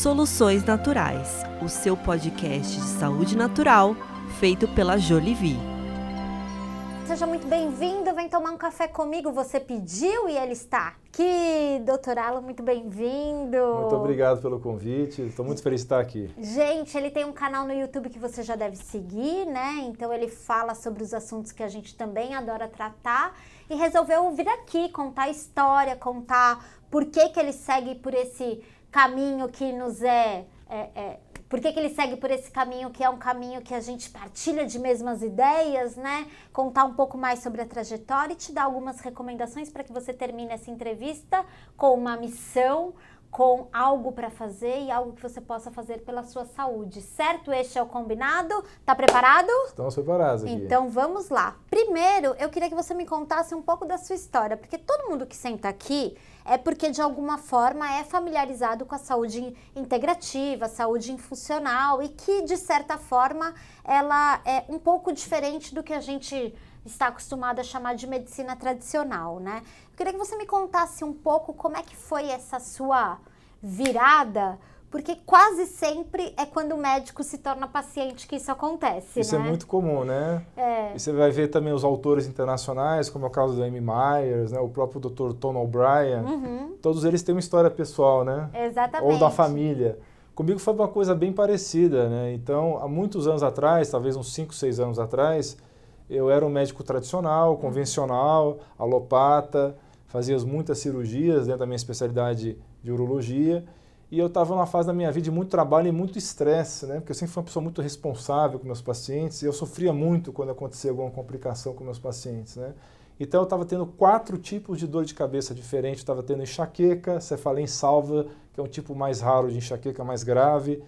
Soluções Naturais, o seu podcast de saúde natural feito pela Jolivie. Seja muito bem-vindo, vem tomar um café comigo. Você pediu e ele está aqui. Doutor Alan, muito bem-vindo. Muito obrigado pelo convite, estou muito feliz de estar aqui. Gente, ele tem um canal no YouTube que você já deve seguir, né? Então ele fala sobre os assuntos que a gente também adora tratar e resolveu vir aqui contar a história, contar por que, que ele segue por esse caminho que nos é, é, é por que, que, ele segue por esse caminho que é um caminho que a gente partilha de mesmas ideias, né? Contar um pouco mais sobre a trajetória e te dar algumas recomendações para que você termine essa entrevista com uma missão, com algo para fazer e algo que você possa fazer pela sua saúde, certo? Este é o combinado. Tá preparado? Estamos preparados aqui. Então vamos lá. Primeiro, eu queria que você me contasse um pouco da sua história, porque todo mundo que senta aqui é porque de alguma forma é familiarizado com a saúde integrativa, saúde funcional e que de certa forma ela é um pouco diferente do que a gente está acostumado a chamar de medicina tradicional, né? Eu queria que você me contasse um pouco como é que foi essa sua virada, porque quase sempre é quando o médico se torna paciente que isso acontece, Isso é né? é muito comum, né? É. E você vai ver também os autores internacionais, como é o caso do Amy Myers, né? o próprio Dr. Tom O'Brien. Uhum. Todos eles têm uma história pessoal, né? Exatamente. Ou da família. Comigo foi uma coisa bem parecida, né? Então, há muitos anos atrás, talvez uns 5, 6 anos atrás, eu era um médico tradicional, convencional, alopata, fazia muitas cirurgias dentro da minha especialidade de urologia. E eu estava numa fase da minha vida de muito trabalho e muito estresse, né? Porque eu sempre fui uma pessoa muito responsável com meus pacientes e eu sofria muito quando acontecia alguma complicação com meus pacientes, né? Então eu estava tendo quatro tipos de dor de cabeça diferentes. Estava tendo enxaqueca, cefaleia salva, que é um tipo mais raro de enxaqueca mais grave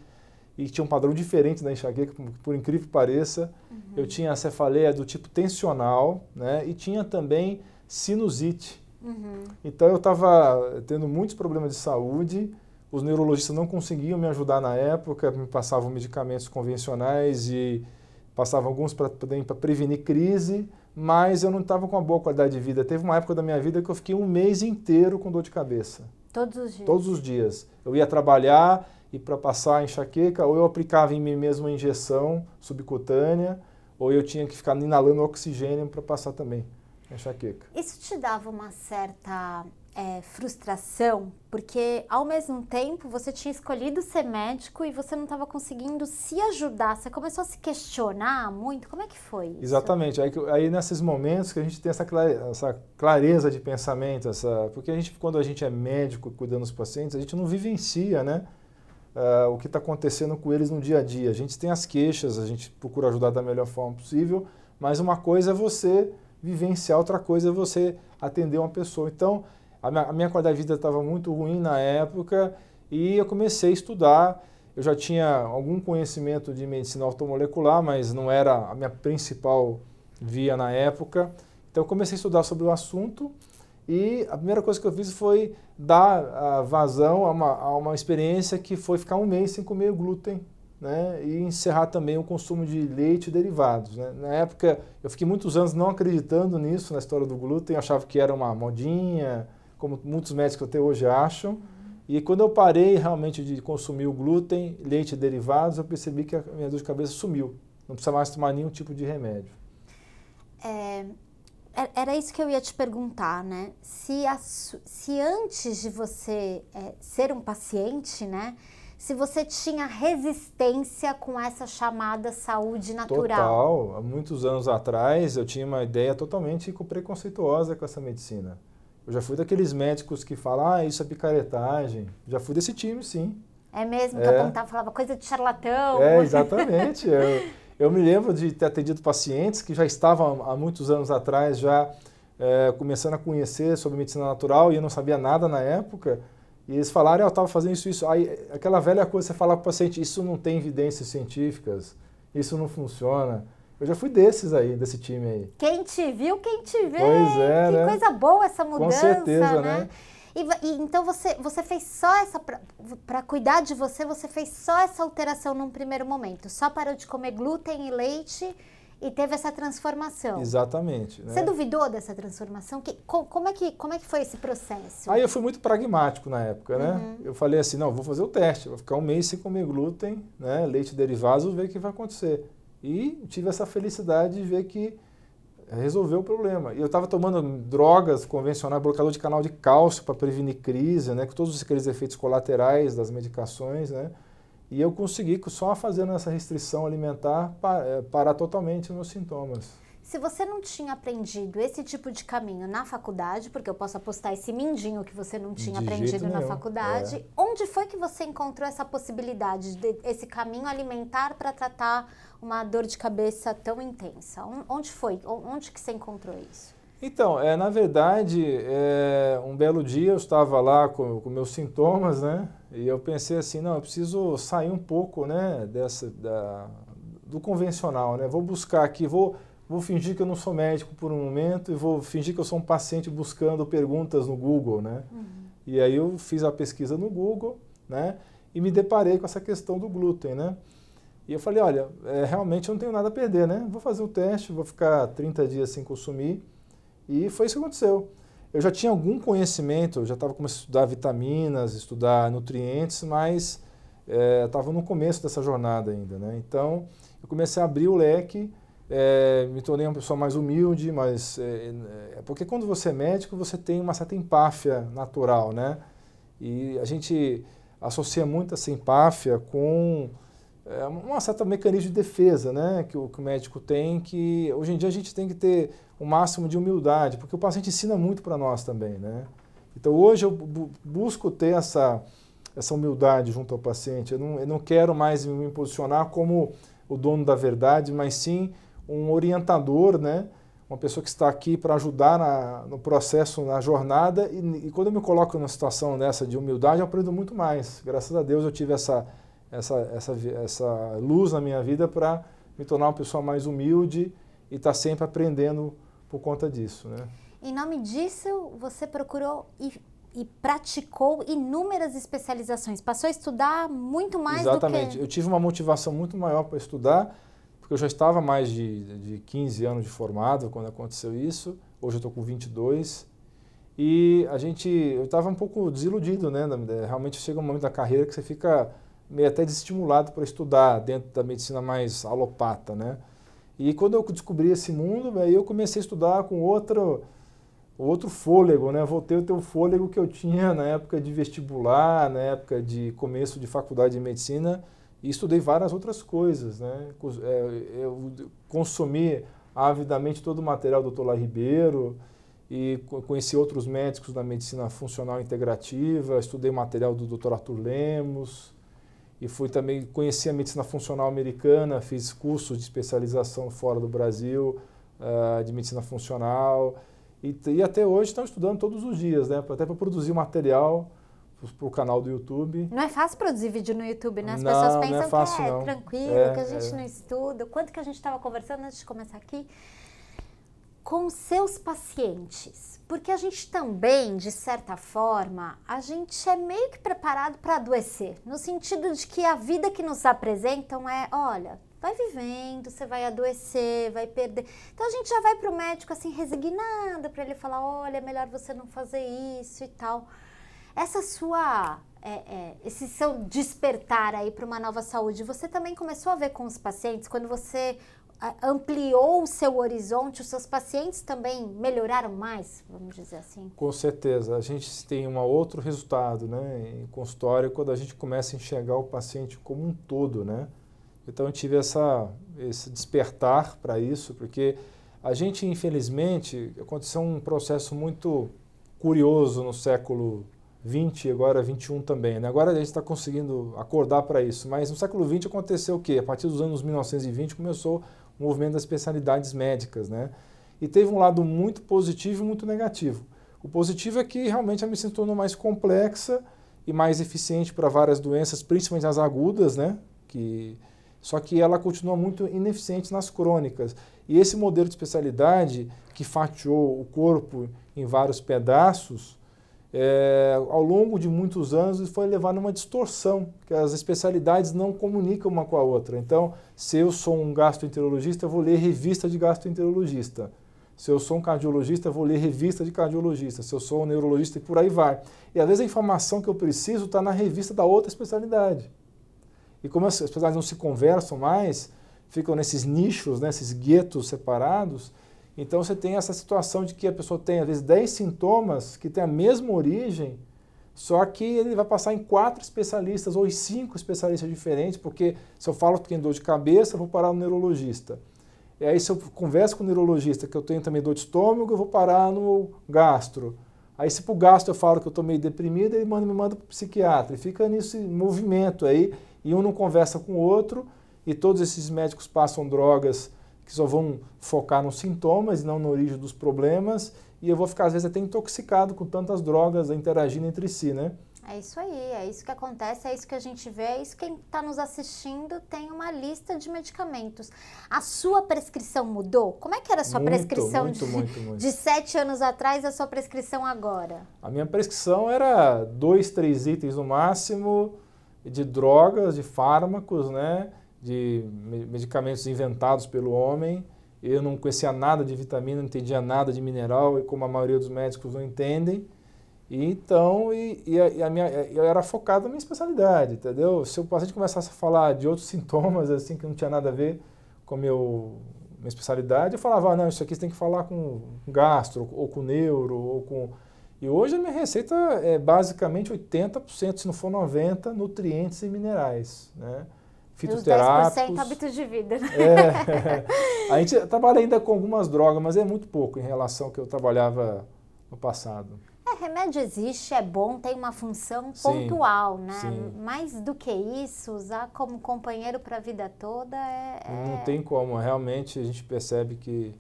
e tinha um padrão diferente da enxaqueca, por incrível que pareça. Uhum. Eu tinha a cefaleia do tipo tensional, né? E tinha também sinusite. Uhum. Então eu estava tendo muitos problemas de saúde. Os neurologistas não conseguiam me ajudar na época, me passavam medicamentos convencionais e passavam alguns para prevenir crise, mas eu não estava com uma boa qualidade de vida. Teve uma época da minha vida que eu fiquei um mês inteiro com dor de cabeça. Todos os dias? Todos os dias. Eu ia trabalhar e para passar a enxaqueca, ou eu aplicava em mim mesmo uma injeção subcutânea, ou eu tinha que ficar inalando oxigênio para passar também a enxaqueca. Isso te dava uma certa é, frustração, porque ao mesmo tempo você tinha escolhido ser médico e você não estava conseguindo se ajudar. Você começou a se questionar muito. Como é que foi isso? Exatamente. Aí, aí nesses momentos que a gente tem essa, clare, essa clareza de pensamento, essa, porque a gente, quando a gente é médico cuidando dos pacientes, a gente não vivencia, né? Uh, o que está acontecendo com eles no dia a dia. A gente tem as queixas, a gente procura ajudar da melhor forma possível, mas uma coisa é você vivenciar, outra coisa é você atender uma pessoa. Então, a minha, a minha qualidade de vida estava muito ruim na época e eu comecei a estudar. Eu já tinha algum conhecimento de medicina automolecular, mas não era a minha principal via na época. Então, eu comecei a estudar sobre o assunto e a primeira coisa que eu fiz foi dar a vazão a uma, a uma experiência que foi ficar um mês sem comer glúten né, e encerrar também o consumo de leite e derivados. Né. Na época, eu fiquei muitos anos não acreditando nisso, na história do glúten, achava que era uma modinha, como muitos médicos até hoje acham. E quando eu parei realmente de consumir o glúten, leite e derivados, eu percebi que a minha dor de cabeça sumiu. Não precisa mais tomar nenhum tipo de remédio. É, era isso que eu ia te perguntar, né? Se, a, se antes de você é, ser um paciente, né? Se você tinha resistência com essa chamada saúde natural. Total. Há muitos anos atrás eu tinha uma ideia totalmente preconceituosa com essa medicina. Eu já fui daqueles médicos que falam, ah, isso é picaretagem. Já fui desse time, sim. É mesmo? Que é. apontava, falava coisa de charlatão. É, exatamente. eu, eu me lembro de ter atendido pacientes que já estavam há muitos anos atrás já é, começando a conhecer sobre medicina natural e eu não sabia nada na época. E eles falaram, ah, eu estava fazendo isso, isso. Aí, aquela velha coisa, você fala para o paciente, isso não tem evidências científicas, isso não funciona. Eu já fui desses aí, desse time aí. Quem te viu, quem te vê. Pois é, Que né? coisa boa essa mudança, Com certeza, né? né? E, e, então você, você fez só essa. Para cuidar de você, você fez só essa alteração num primeiro momento. Só parou de comer glúten e leite E teve essa transformação. Exatamente. Né? Você duvidou dessa transformação? Que, como, é que, como é que foi esse processo? Aí eu fui muito pragmático na época, né? Uhum. Eu falei assim, não, vou fazer o teste, vou ficar um mês sem comer glúten, né? leite derivado, vou ver o que vai acontecer. E tive essa felicidade de ver que resolveu o problema. E eu estava tomando drogas convencionais, bloqueador de canal de cálcio para prevenir crise, né? Com todos aqueles efeitos colaterais das medicações, né? E eu consegui, só fazendo essa restrição alimentar, eh, parar totalmente os meus sintomas. Se você não tinha aprendido esse tipo de caminho na faculdade, porque eu posso apostar esse mindinho que você não tinha de aprendido na faculdade, é. onde foi que você encontrou essa possibilidade, de, esse caminho alimentar para tratar uma dor de cabeça tão intensa? Onde foi? Onde que você encontrou isso? Então, é, na verdade, é, um belo dia eu estava lá com, com meus sintomas, né? E eu pensei assim, não, eu preciso sair um pouco, né, dessa, da, do convencional, né? Vou buscar aqui, vou, vou fingir que eu não sou médico por um momento e vou fingir que eu sou um paciente buscando perguntas no Google, né? Uhum. E aí eu fiz a pesquisa no Google, né? E me deparei com essa questão do glúten, né? E eu falei, olha, é, realmente eu não tenho nada a perder, né? Vou fazer o teste, vou ficar 30 dias sem consumir e foi isso que aconteceu. Eu já tinha algum conhecimento, eu já estava começando a estudar vitaminas, estudar nutrientes, mas estava é, no começo dessa jornada ainda. Né? Então, eu comecei a abrir o leque, é, me tornei uma pessoa mais humilde, mas é, é, porque quando você é médico, você tem uma certa empáfia natural, né? E a gente associa muito essa empáfia com é uma certa mecanismo de defesa né, que, o, que o médico tem, que hoje em dia a gente tem que ter o um máximo de humildade, porque o paciente ensina muito para nós também. Né? Então hoje eu bu busco ter essa, essa humildade junto ao paciente, eu não, eu não quero mais me posicionar como o dono da verdade, mas sim um orientador, né? uma pessoa que está aqui para ajudar na, no processo, na jornada, e, e quando eu me coloco numa situação dessa de humildade, eu aprendo muito mais. Graças a Deus eu tive essa essa, essa, essa luz na minha vida para me tornar uma pessoa mais humilde e estar tá sempre aprendendo por conta disso. Né? Em nome disso, você procurou e, e praticou inúmeras especializações. Passou a estudar muito mais Exatamente. do que... Eu tive uma motivação muito maior para estudar, eu já estava mais de, de 15 anos de formado quando aconteceu isso. Hoje eu estou com 22. E a gente, eu estava um pouco desiludido, né? Realmente chega um momento da carreira que você fica meio até desestimulado para estudar dentro da medicina mais alopata, né? E quando eu descobri esse mundo, aí eu comecei a estudar com outro, outro fôlego, né? Voltei a ter o fôlego que eu tinha na época de vestibular, na época de começo de faculdade de medicina, e estudei várias outras coisas, né? É, eu consumi avidamente todo o material do Dr. Lá Ribeiro, e conheci outros médicos da medicina funcional integrativa, estudei material do Dr. Arthur Lemos, e fui também conheci a medicina funcional americana, fiz cursos de especialização fora do Brasil uh, de medicina funcional e, e até hoje estão estudando todos os dias, né? Até para produzir material para o canal do YouTube. Não é fácil produzir vídeo no YouTube, né? As não, pessoas pensam é fácil, que é não. tranquilo, é, que a gente é. não estuda. Quanto que a gente estava conversando antes de começar aqui? Com seus pacientes porque a gente também, de certa forma, a gente é meio que preparado para adoecer, no sentido de que a vida que nos apresentam é, olha, vai vivendo, você vai adoecer, vai perder. Então a gente já vai para o médico assim resignada para ele falar, olha, é melhor você não fazer isso e tal. Essa sua, é, é, esse seu despertar aí para uma nova saúde, você também começou a ver com os pacientes quando você ampliou o seu horizonte, os seus pacientes também melhoraram mais, vamos dizer assim? Com certeza. A gente tem um outro resultado né, em consultório quando a gente começa a enxergar o paciente como um todo. Né? Então, eu tive essa, esse despertar para isso, porque a gente, infelizmente, aconteceu um processo muito curioso no século 20 agora 21 também. Né? Agora a gente está conseguindo acordar para isso, mas no século 20 aconteceu o quê? A partir dos anos 1920 começou o movimento das especialidades médicas, né? E teve um lado muito positivo e muito negativo. O positivo é que realmente a medicina se tornou mais complexa e mais eficiente para várias doenças, principalmente as agudas, né? Que, só que ela continua muito ineficiente nas crônicas. E esse modelo de especialidade que fatiou o corpo em vários pedaços, é, ao longo de muitos anos foi levado a uma distorção, que as especialidades não comunicam uma com a outra. Então, se eu sou um gastroenterologista, eu vou ler revista de gastroenterologista. Se eu sou um cardiologista, eu vou ler revista de cardiologista. Se eu sou um neurologista, e por aí vai. E às vezes a informação que eu preciso está na revista da outra especialidade. E como as especialidades não se conversam mais, ficam nesses nichos, nesses guetos separados, então você tem essa situação de que a pessoa tem às vezes 10 sintomas que têm a mesma origem, só que ele vai passar em quatro especialistas ou em cinco especialistas diferentes, porque se eu falo que tem dor de cabeça, eu vou parar no neurologista. E aí se eu converso com o neurologista que eu tenho também dor de estômago, eu vou parar no gastro. Aí se para o gastro eu falo que eu estou meio deprimido, ele manda, me manda para o psiquiatra. E fica nesse movimento aí, e um não conversa com o outro, e todos esses médicos passam drogas que só vão focar nos sintomas e não na origem dos problemas, e eu vou ficar às vezes até intoxicado com tantas drogas interagindo entre si, né? É isso aí, é isso que acontece, é isso que a gente vê, é isso que quem está nos assistindo tem uma lista de medicamentos. A sua prescrição mudou? Como é que era a sua muito, prescrição muito, de, muito, muito. de sete anos atrás, a sua prescrição agora? A minha prescrição era dois, três itens no máximo de drogas, de fármacos, né? De medicamentos inventados pelo homem. Eu não conhecia nada de vitamina, não entendia nada de mineral, e como a maioria dos médicos não entendem. E então, e, e, a, e a minha, eu era focado na minha especialidade, entendeu? Se o paciente começasse a falar de outros sintomas, assim, que não tinha nada a ver com a meu, minha especialidade, eu falava, ah, não, isso aqui você tem que falar com gastro, ou com neuro, ou com... E hoje a minha receita é basicamente 80%, se não for 90%, nutrientes e minerais, né? Fitoterápicos. 10% hábitos de vida. Né? É, a gente trabalha ainda com algumas drogas, mas é muito pouco em relação ao que eu trabalhava no passado. É, remédio existe, é bom, tem uma função pontual, sim, né? Sim. Mais do que isso, usar como companheiro para a vida toda é, é... Não tem como, realmente a gente percebe que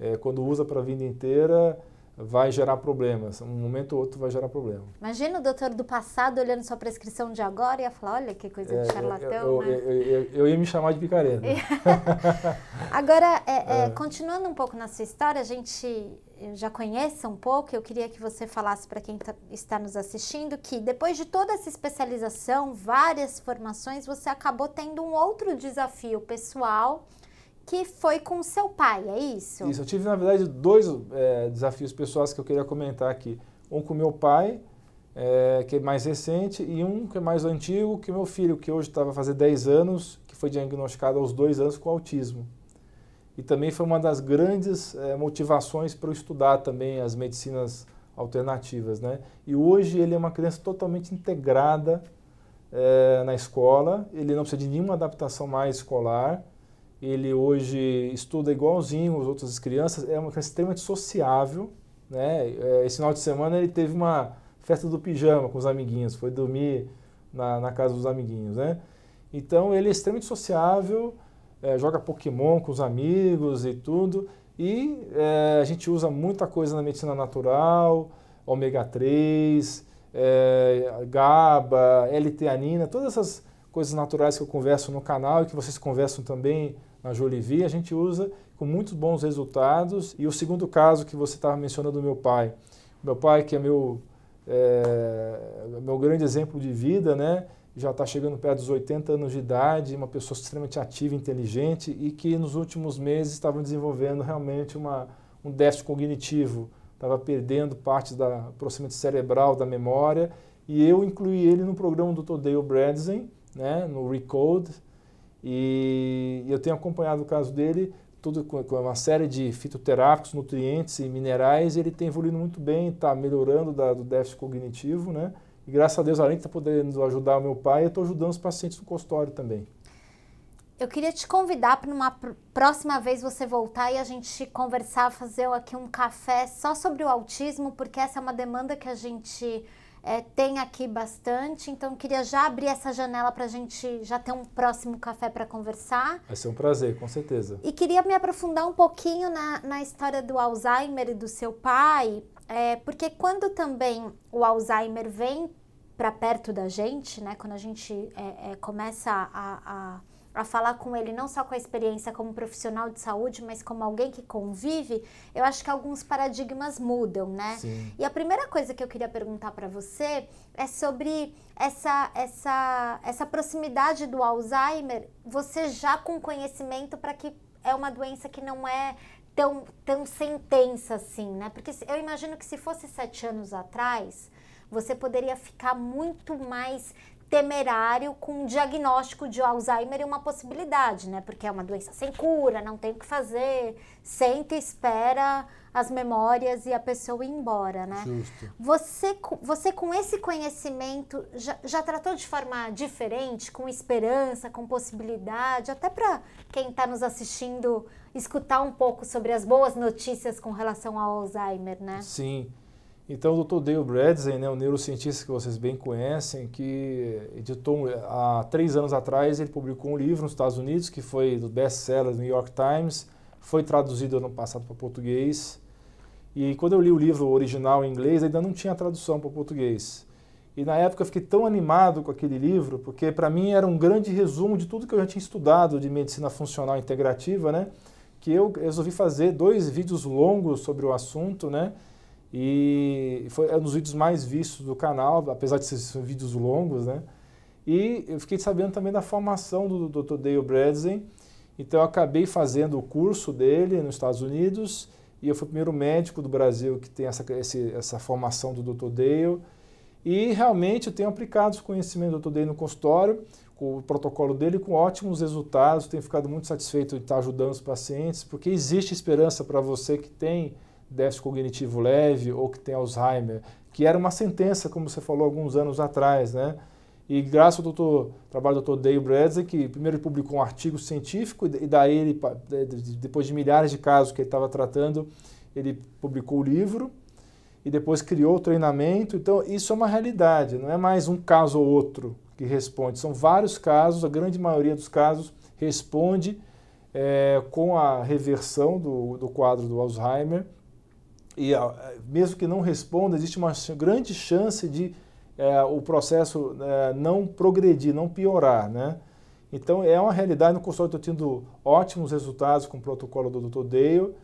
é, quando usa para a vida inteira, vai gerar problemas. Um momento ou outro vai gerar problema. Imagina o doutor do passado olhando sua prescrição de agora e ia falar, olha que coisa de É, charlatão, eu, né? eu, eu, eu ia me chamar de picareta. Agora, é, é, É. continuando um pouco na sua história, a gente já conhece um pouco, eu queria que você falasse para quem tá- está nos assistindo que depois de toda essa especialização, várias formações, você acabou tendo um outro desafio pessoal que foi com seu pai, é isso? Isso, eu tive, na verdade, dois é, desafios pessoais que eu queria comentar aqui. Um com meu pai, é, que é mais recente, e um que é mais antigo, que meu filho, que hoje estava fazer 10 anos, que foi diagnosticado aos dois anos com autismo. E também foi uma das grandes é, motivações para eu estudar também as medicinas alternativas, né? E hoje ele é uma criança totalmente integrada é, na escola, ele não precisa de nenhuma adaptação mais escolar, ele hoje estuda igualzinho as outras crianças, é uma criança extremamente sociável, né? É, Esse final de semana ele teve uma festa do pijama com os amiguinhos, foi dormir na, na casa dos amiguinhos, né? Então ele é extremamente sociável, é, joga Pokémon com os amigos e tudo, e é, a gente usa muita coisa na medicina natural, ômega 3, é, GABA, L-teanina, todas essas coisas naturais que eu converso no canal e que vocês conversam também na Jolivie, a gente usa com muitos bons resultados. E o segundo caso que você estava mencionando do meu pai, meu pai que é meu, é, meu grande exemplo de vida, né? já está chegando perto dos 80 anos de idade, uma pessoa extremamente ativa, inteligente e que nos últimos meses estava desenvolvendo realmente uma, um déficit cognitivo, estava perdendo partes da proximidade cerebral, da memória, e eu incluí ele no programa do Dr. Dale né, no Recode, e eu tenho acompanhado o caso dele, tudo com, uma série de fitoterápicos, nutrientes e minerais, e ele tem evoluído muito bem, está melhorando da, do déficit cognitivo, né? E graças a Deus, além de estar podendo ajudar o meu pai, eu estou ajudando os pacientes no consultório também. Eu queria te convidar para numa pr- próxima vez você voltar e a gente conversar, fazer aqui um café só sobre o autismo, porque essa é uma demanda que a gente é, tem aqui bastante. Então, queria já abrir essa janela para a gente já ter um próximo café para conversar. Vai ser um prazer, com certeza. E queria me aprofundar um pouquinho na, na história do Alzheimer e do seu pai, é, porque quando também o Alzheimer vem para perto da gente, né, quando a gente é, é, começa a, a, a falar com ele não só com a experiência como profissional de saúde, mas como alguém que convive, eu acho que alguns paradigmas mudam, né? Sim. E a primeira coisa que eu queria perguntar para você é sobre essa, essa, essa proximidade do Alzheimer, você já com conhecimento para que é uma doença que não é tão, tão sentença assim, né? Porque eu imagino que se fosse sete anos atrás, você poderia ficar muito mais temerário com um diagnóstico de Alzheimer e uma possibilidade, né? Porque é uma doença sem cura, não tem o que fazer, senta e espera as memórias e a pessoa ir embora, né? Justo. Você, você com esse conhecimento já, já tratou de forma diferente, com esperança, com possibilidade, até para quem está nos assistindo escutar um pouco sobre as boas notícias com relação ao Alzheimer, né? Sim. Então, o Dr. Dale Bredesen, né, um neurocientista que vocês bem conhecem, que editou há três anos atrás, ele publicou um livro nos Estados Unidos que foi do best-seller do New York Times, foi traduzido ano passado para português. E quando eu li o livro original em inglês, ainda não tinha tradução para português. E na época eu fiquei tão animado com aquele livro, porque para mim era um grande resumo de tudo que eu já tinha estudado de medicina funcional integrativa, né? Que eu resolvi fazer dois vídeos longos sobre o assunto, né? E foi um dos vídeos mais vistos do canal, apesar de serem vídeos longos, né? E eu fiquei sabendo também da formação do Dr. Dale Bredesen. Então eu acabei fazendo o curso dele nos Estados Unidos e eu fui o primeiro médico do Brasil que tem essa, esse, essa formação do Dr. Dale. E realmente eu tenho aplicado os conhecimentos do Dr. Dale no consultório, com o protocolo dele, com ótimos resultados. Tenho ficado muito satisfeito de estar ajudando os pacientes, porque existe esperança para você que tem déficit cognitivo leve ou que tem Alzheimer, que era uma sentença, como você falou alguns anos atrás, né? E graças ao doutor, trabalho do Dr. Dale Bradley, que primeiro publicou um artigo científico e daí ele, depois de milhares de casos que ele estava tratando, ele publicou o livro e depois criou o treinamento. Então isso é uma realidade, não é mais um caso ou outro que responde, são vários casos, a grande maioria dos casos responde é, com a reversão do, do quadro do Alzheimer e mesmo que não responda, existe uma grande chance de é, o processo é, não progredir, não piorar, né? Então é uma realidade no consultório estou tendo ótimos resultados com o protocolo do Dr. Dale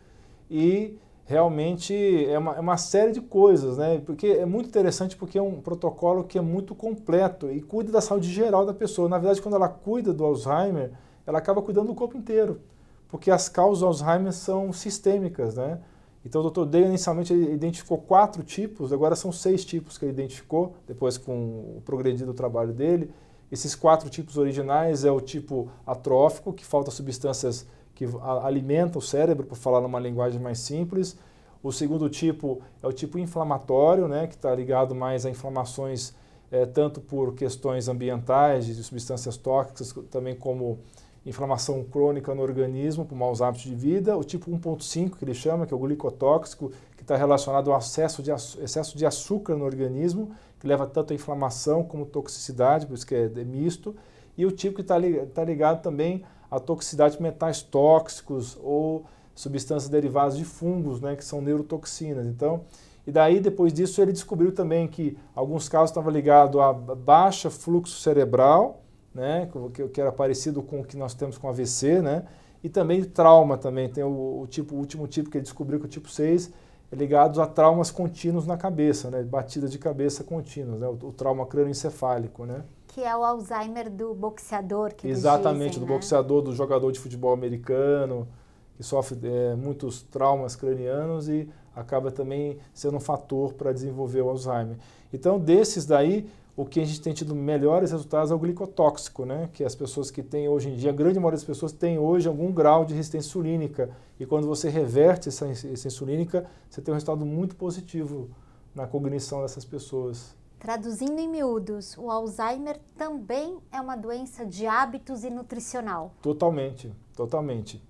e realmente é uma, é uma, série de coisas, né? Porque é muito interessante porque é um protocolo que é muito completo e cuida da saúde geral da pessoa. Na verdade, quando ela cuida do Alzheimer, ela acaba cuidando do corpo inteiro, porque as causas do Alzheimer são sistêmicas, né? Então o Dr. Day inicialmente identificou quatro tipos, agora são seis tipos que ele identificou, depois com o progredir do trabalho dele. Esses quatro tipos originais é o tipo atrófico, que falta substâncias que alimentam o cérebro, para falar numa linguagem mais simples. O segundo tipo é o tipo inflamatório, né, que está ligado mais a inflamações é, tanto por questões ambientais, de substâncias tóxicas, também como inflamação crônica no organismo por maus hábitos de vida, o tipo 1.5 que ele chama, que é o glicotóxico, que está relacionado ao excesso de, excesso de açúcar no organismo, que leva tanto a inflamação como toxicidade, por isso que é, é misto, e o tipo que está tá ligado também à toxicidade de metais tóxicos ou substâncias derivadas de fungos, né, que são neurotoxinas. Então, e daí, depois disso, ele descobriu também que alguns casos estavam ligados a baixa fluxo cerebral, né, que, que era parecido com o que nós temos com AVC, né, e também trauma também, tem o, o, tipo, o último tipo que ele descobriu, que é o tipo 6, é ligado a traumas contínuos na cabeça, né, batidas de cabeça contínuas, né, o, o trauma crânioencefálico, né. Que é o Alzheimer do boxeador, que Exatamente, dizem, do né? boxeador, do jogador de futebol americano, que sofre é, muitos traumas cranianos e acaba também sendo um fator para desenvolver o Alzheimer. Então, desses daí, o que a gente tem tido melhores resultados é o glicotóxico, né? que as pessoas que têm hoje em dia, a grande maioria das pessoas tem hoje algum grau de resistência insulínica. E quando você reverte essa resistência insulínica, você tem um resultado muito positivo na cognição dessas pessoas. Traduzindo em miúdos, o Alzheimer também é uma doença de hábitos e nutricional. Totalmente, totalmente.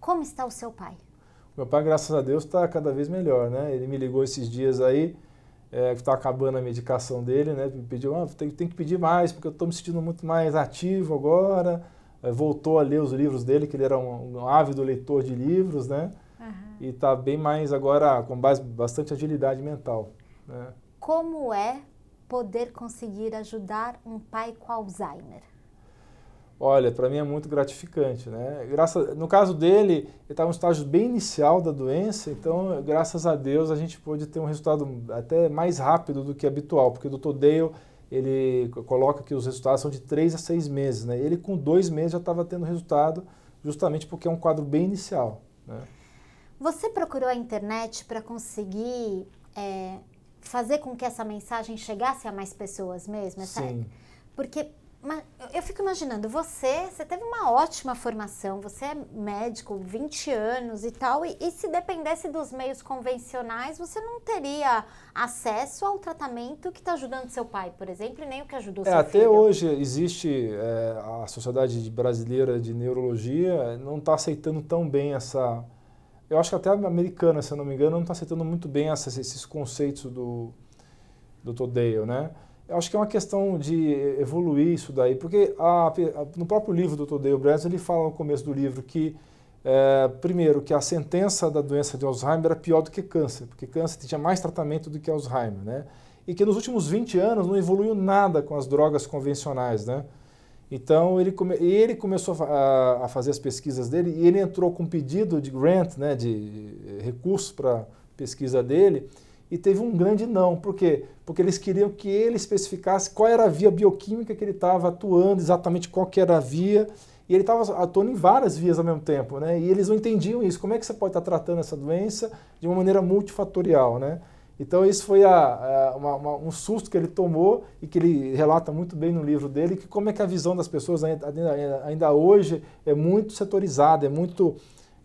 Como está o seu pai? Meu pai, graças a Deus, está cada vez melhor, né? Ele me ligou esses dias aí, é, que está acabando a medicação dele, né? Me pediu, ah, tem, tem que pedir mais, porque eu estou me sentindo muito mais ativo agora. É, voltou a ler os livros dele, que ele era um, um ávido leitor de livros, né? Uhum. E está bem mais agora, com base, bastante agilidade mental. Né? Como é poder conseguir ajudar um pai com Alzheimer? Olha, para mim é muito gratificante, né? Graças, no caso dele, ele estava no estágio bem inicial da doença, então, graças a Deus, a gente pôde ter um resultado até mais rápido do que habitual, porque o Dr. Dale, ele coloca que os resultados são de três a seis meses, né? Ele com dois meses já estava tendo resultado, justamente porque é um quadro bem inicial, né? Você procurou a internet para conseguir é, fazer com que essa mensagem chegasse a mais pessoas mesmo? Sim. Porque eu fico imaginando, você, você teve uma ótima formação, você é médico, 20 anos e tal, e, e, se dependesse dos meios convencionais, você não teria acesso ao tratamento que está ajudando seu pai, por exemplo, e nem o que ajudou é, seu até filho. Até hoje existe é, a Sociedade Brasileira de Neurologia não está aceitando tão bem essa... Eu acho que até a americana, se eu não me engano, não está aceitando muito bem essa, esses conceitos do, do Todale, né? Eu acho que é uma questão de evoluir isso daí, porque a, a, no próprio livro do Dr. Dale Braz, ele fala no começo do livro que, é, primeiro, que a sentença da doença de Alzheimer era pior do que câncer, porque câncer tinha mais tratamento do que Alzheimer, né? E que nos últimos 20 anos não evoluiu nada com as drogas convencionais, né? Então ele, come, ele começou a, a, fazer as pesquisas dele e ele entrou com um pedido de grant, né, de recursos para pesquisa dele, e teve um grande não. Por quê? Porque eles queriam que ele especificasse qual era a via bioquímica que ele estava atuando, exatamente qual que era a via, e ele estava atuando em várias vias ao mesmo tempo, né? E eles não entendiam isso. Como é que você pode estar tratando essa doença de uma maneira multifatorial, né? Então isso foi a, a, uma, uma, um susto que ele tomou e que ele relata muito bem no livro dele, que como é que a visão das pessoas ainda, ainda hoje é muito setorizada, é muito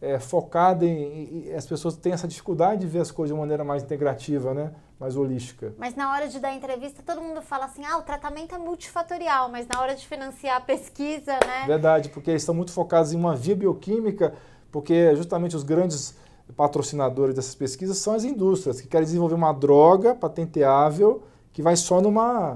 é, focada em, em, As pessoas têm essa dificuldade de ver as coisas de uma maneira mais integrativa, né? mais holística. Mas na hora de dar entrevista, todo mundo fala assim: ah, o tratamento é multifatorial, mas na hora de financiar a pesquisa, né? Verdade, porque eles estão muito focados em uma via bioquímica, porque justamente os grandes patrocinadores dessas pesquisas são as indústrias, que querem desenvolver uma droga patenteável que vai só numa,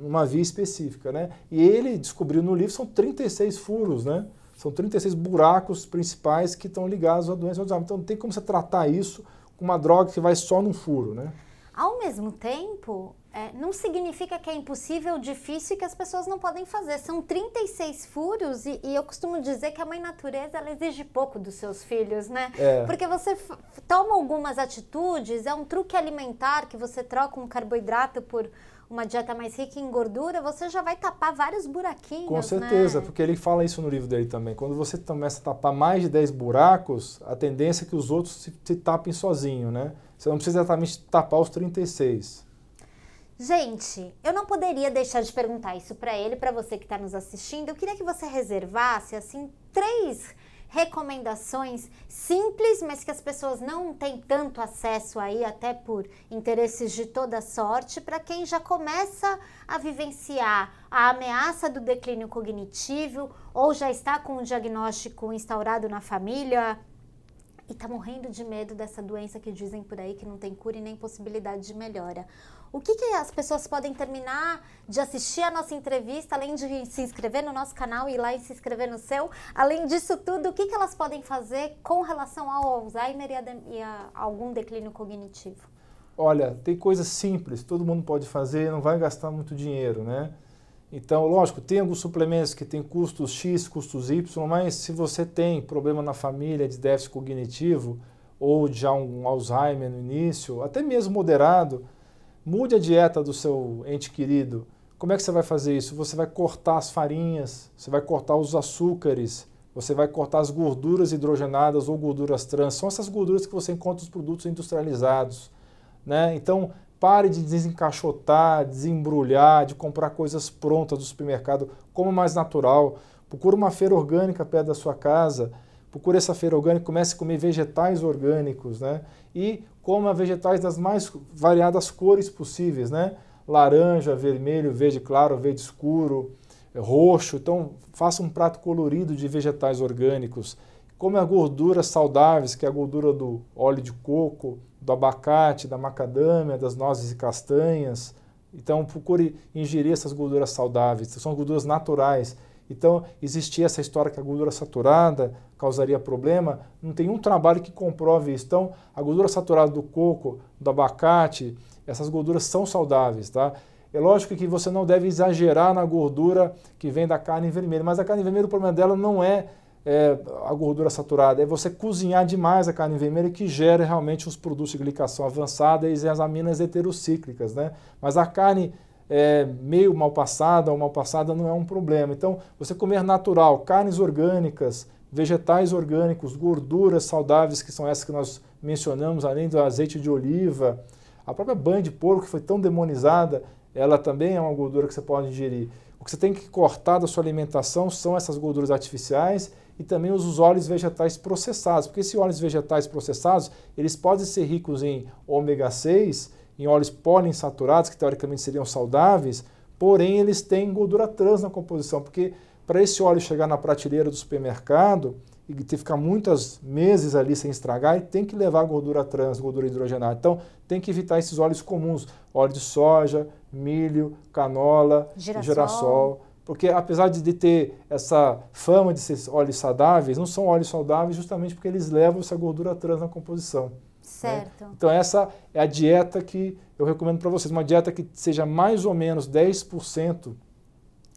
numa via específica, né? E ele descobriu no livro, são 36 furos, né? São 36 buracos principais que estão ligados à doença Alzheimer. Então não tem como você tratar isso com uma droga que vai só num furo, né? Ao mesmo tempo, é, não significa que é impossível, difícil e que as pessoas não podem fazer. São 36 furos e, e eu costumo dizer que a mãe natureza ela exige pouco dos seus filhos, né? É. Porque você toma algumas atitudes, é um truque alimentar que você troca um carboidrato por uma dieta mais rica em gordura, você já vai tapar vários buraquinhos. Com certeza, né? porque ele fala isso no livro dele também. Quando você começa a tapar mais de 10 buracos, a tendência é que os outros se, se tapem sozinho, né? Você não precisa exatamente tapar os 36. Gente, eu não poderia deixar de perguntar isso para ele, para você que está nos assistindo. Eu queria que você reservasse assim três recomendações simples, mas que as pessoas não têm tanto acesso aí, até por interesses de toda sorte, para quem já começa a vivenciar a ameaça do declínio cognitivo ou já está com um diagnóstico instaurado na família, e está morrendo de medo dessa doença que dizem por aí que não tem cura e nem possibilidade de melhora. O que, que as pessoas podem terminar de assistir a nossa entrevista, além de se inscrever no nosso canal e ir lá e se inscrever no seu? Além disso tudo, o que, que elas podem fazer com relação ao Alzheimer e a, e a algum declínio cognitivo? Olha, tem coisas simples, todo mundo pode fazer, não vai gastar muito dinheiro, né? Então, lógico, tem alguns suplementos que têm custos X, custos Y, mas se você tem problema na família de déficit cognitivo ou já um Alzheimer no início, até mesmo moderado, Mude a dieta do seu ente querido. Como é que você vai fazer isso? Você vai cortar as farinhas, você vai cortar os açúcares, você vai cortar as gorduras hidrogenadas ou gorduras trans. São essas gorduras que você encontra nos produtos industrializados. Né? Então, pare de desencaixotar, desembrulhar, de comprar coisas prontas do supermercado. Como mais natural. Procure uma feira orgânica perto da sua casa. Procure essa feira orgânica, comece a comer vegetais orgânicos. Né? E coma vegetais das mais variadas cores possíveis, né? Laranja, vermelho, verde claro, verde escuro, roxo. Então, faça um prato colorido de vegetais orgânicos. Coma gorduras saudáveis, que é a gordura do óleo de coco, do abacate, da macadâmia, das nozes e castanhas. Então, procure ingerir essas gorduras saudáveis. São gorduras naturais então, existia essa história que a gordura saturada causaria problema, não tem um trabalho que comprove isso. Então, a gordura saturada do coco, do abacate, essas gorduras são saudáveis, tá? É lógico que você não deve exagerar na gordura que vem da carne vermelha, mas a carne vermelha, o problema dela não é, é a gordura saturada, é você cozinhar demais a carne vermelha que gera realmente os produtos de glicação avançada e as aminas heterocíclicas. Né? Mas a carne é, meio mal passada ou mal passada não é um problema. Então, você comer natural, carnes orgânicas, vegetais orgânicos, gorduras saudáveis, que são essas que nós mencionamos, além do azeite de oliva, a própria banha de porco, que foi tão demonizada, ela também é uma gordura que você pode ingerir. O que você tem que cortar da sua alimentação são essas gorduras artificiais e também os óleos vegetais processados, porque esses óleos vegetais processados, eles podem ser ricos em ômega 6, em óleos poliinsaturados, que teoricamente seriam saudáveis, porém eles têm gordura trans na composição, porque para esse óleo chegar na prateleira do supermercado e ter ficar muitos meses ali sem estragar, ele tem que levar gordura trans, gordura hidrogenada. Então, tem que evitar esses óleos comuns, óleo de soja, milho, canola, girassol. girassol porque apesar de ter essa fama de ser óleos saudáveis, não são óleos saudáveis justamente porque eles levam essa gordura trans na composição. Né? Certo. Né? Então essa é a dieta que eu recomendo para vocês, uma dieta que seja mais ou menos 10%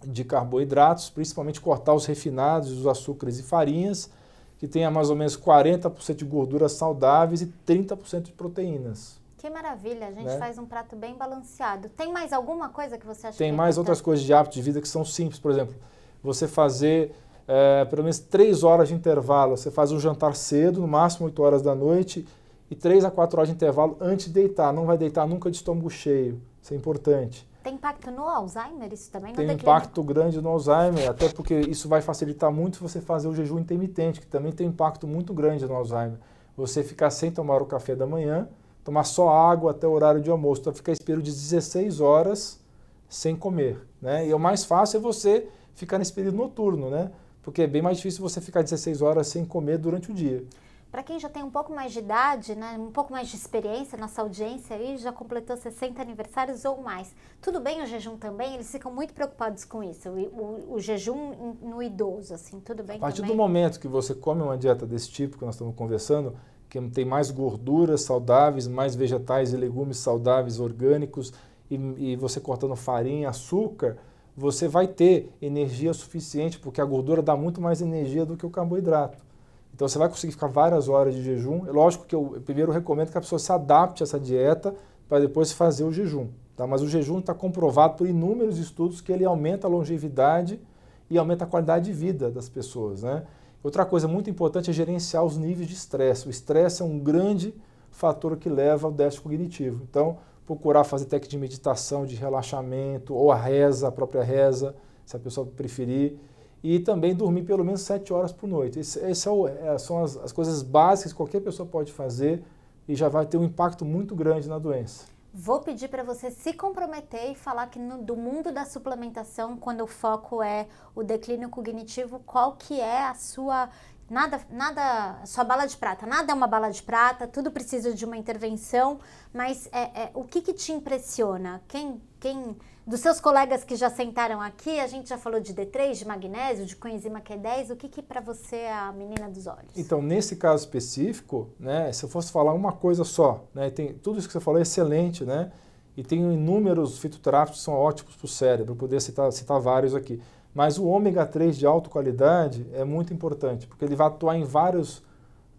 de carboidratos, principalmente cortar os refinados, os açúcares e farinhas, que tenha mais ou menos 40% de gorduras saudáveis e 30% de proteínas. Que maravilha, a gente né? faz um prato bem balanceado. Tem mais alguma coisa que você acha Tem que é mais outras coisas de hábito de vida que são simples, por exemplo, você fazer é, pelo menos 3 horas de intervalo, você faz um jantar cedo, no máximo 8 horas da noite, e 3 a 4 horas de intervalo antes de deitar. Não vai deitar nunca de estômago cheio, isso é importante. Tem impacto no Alzheimer isso também? Tem um impacto grande no Alzheimer, até porque isso vai facilitar muito você fazer o jejum intermitente, que também tem impacto muito grande no Alzheimer. Você ficar sem tomar o café da manhã, tomar só água até o horário de almoço, então ficar esse período de 16 horas sem comer. Né? E o mais fácil é você ficar nesse período noturno, né? porque é bem mais difícil você ficar 16 horas sem comer durante o dia. Para quem já tem um pouco mais de idade, né, um pouco mais de experiência, nossa audiência aí já completou 60 aniversários ou mais. Tudo bem o jejum também? Eles ficam muito preocupados com isso, o, o, o jejum no idoso, assim, tudo bem A partir também? do momento que você come uma dieta desse tipo que nós estamos conversando, que tem mais gorduras saudáveis, mais vegetais e legumes saudáveis, orgânicos, e, e você cortando farinha, açúcar, você vai ter energia suficiente, porque a gordura dá muito mais energia do que o carboidrato. Então você vai conseguir ficar várias horas de jejum. É lógico que eu, primeiro recomendo que a pessoa se adapte a essa dieta para depois fazer o jejum. Tá? Mas o jejum está comprovado por inúmeros estudos que ele aumenta a longevidade e aumenta a qualidade de vida das pessoas. Né? Outra coisa muito importante é gerenciar os níveis de estresse. O estresse é um grande fator que leva ao déficit cognitivo. Então, procurar fazer técnica de meditação, de relaxamento, ou a reza, a própria reza, se a pessoa preferir e também dormir pelo menos 7 horas por noite. Essas é, é, são as, as coisas básicas que qualquer pessoa pode fazer e já vai ter um impacto muito grande na doença. Vou pedir para você se comprometer e falar que no, do mundo da suplementação, quando o foco é o declínio cognitivo, qual que é a sua nada, nada, sua bala de prata, nada é uma bala de prata, tudo precisa de uma intervenção, mas é, é o que, que te impressiona? Quem, quem dos seus colegas que já sentaram aqui, a gente já falou de D3, de magnésio, de coenzima Q10, o que, que para você é a menina dos olhos? Então, nesse caso específico, né, se eu fosse falar uma coisa só, né, tem, tudo isso que você falou é excelente, né, e tem inúmeros fitoterápicos que são ótimos para o cérebro, poder citar, citar vários aqui. Mas o ômega 3 de alta qualidade é muito importante, porque ele vai atuar em vários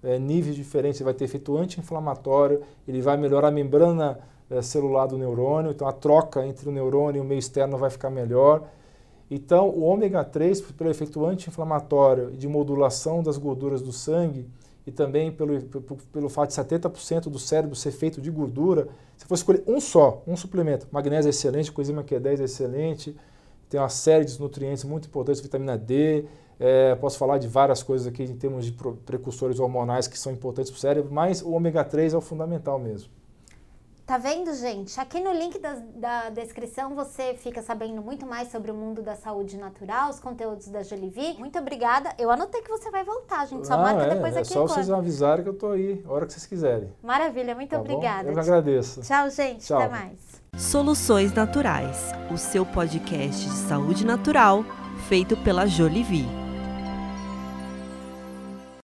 é, níveis diferentes, ele vai ter efeito anti-inflamatório, ele vai melhorar a membrana é, celular do neurônio, então a troca entre o neurônio e o meio externo vai ficar melhor. Então, o ômega 3, pelo efeito anti-inflamatório e de modulação das gorduras do sangue, e também pelo, pelo, fato de 70% do cérebro ser feito de gordura, se for escolher um só, um suplemento, magnésio é excelente, coenzima Q10 é excelente, tem uma série de nutrientes muito importantes, vitamina D, é, posso falar de várias coisas aqui em termos de precursores hormonais que são importantes para o cérebro, mas o ômega 3 é o fundamental mesmo. Tá vendo, gente? Aqui no link da, da, descrição você fica sabendo muito mais sobre o mundo da saúde natural, os conteúdos da Jolivi. Muito obrigada. Eu anotei que você vai voltar, gente. Só Não, marca é, depois é aqui. É só vocês avisarem que eu tô aí, a hora que vocês quiserem. Maravilha, muito tá obrigada. Bom? Eu que agradeço. Tchau, gente. Tchau. Até mais. Soluções Naturais, o seu podcast de saúde natural feito pela Jolivi.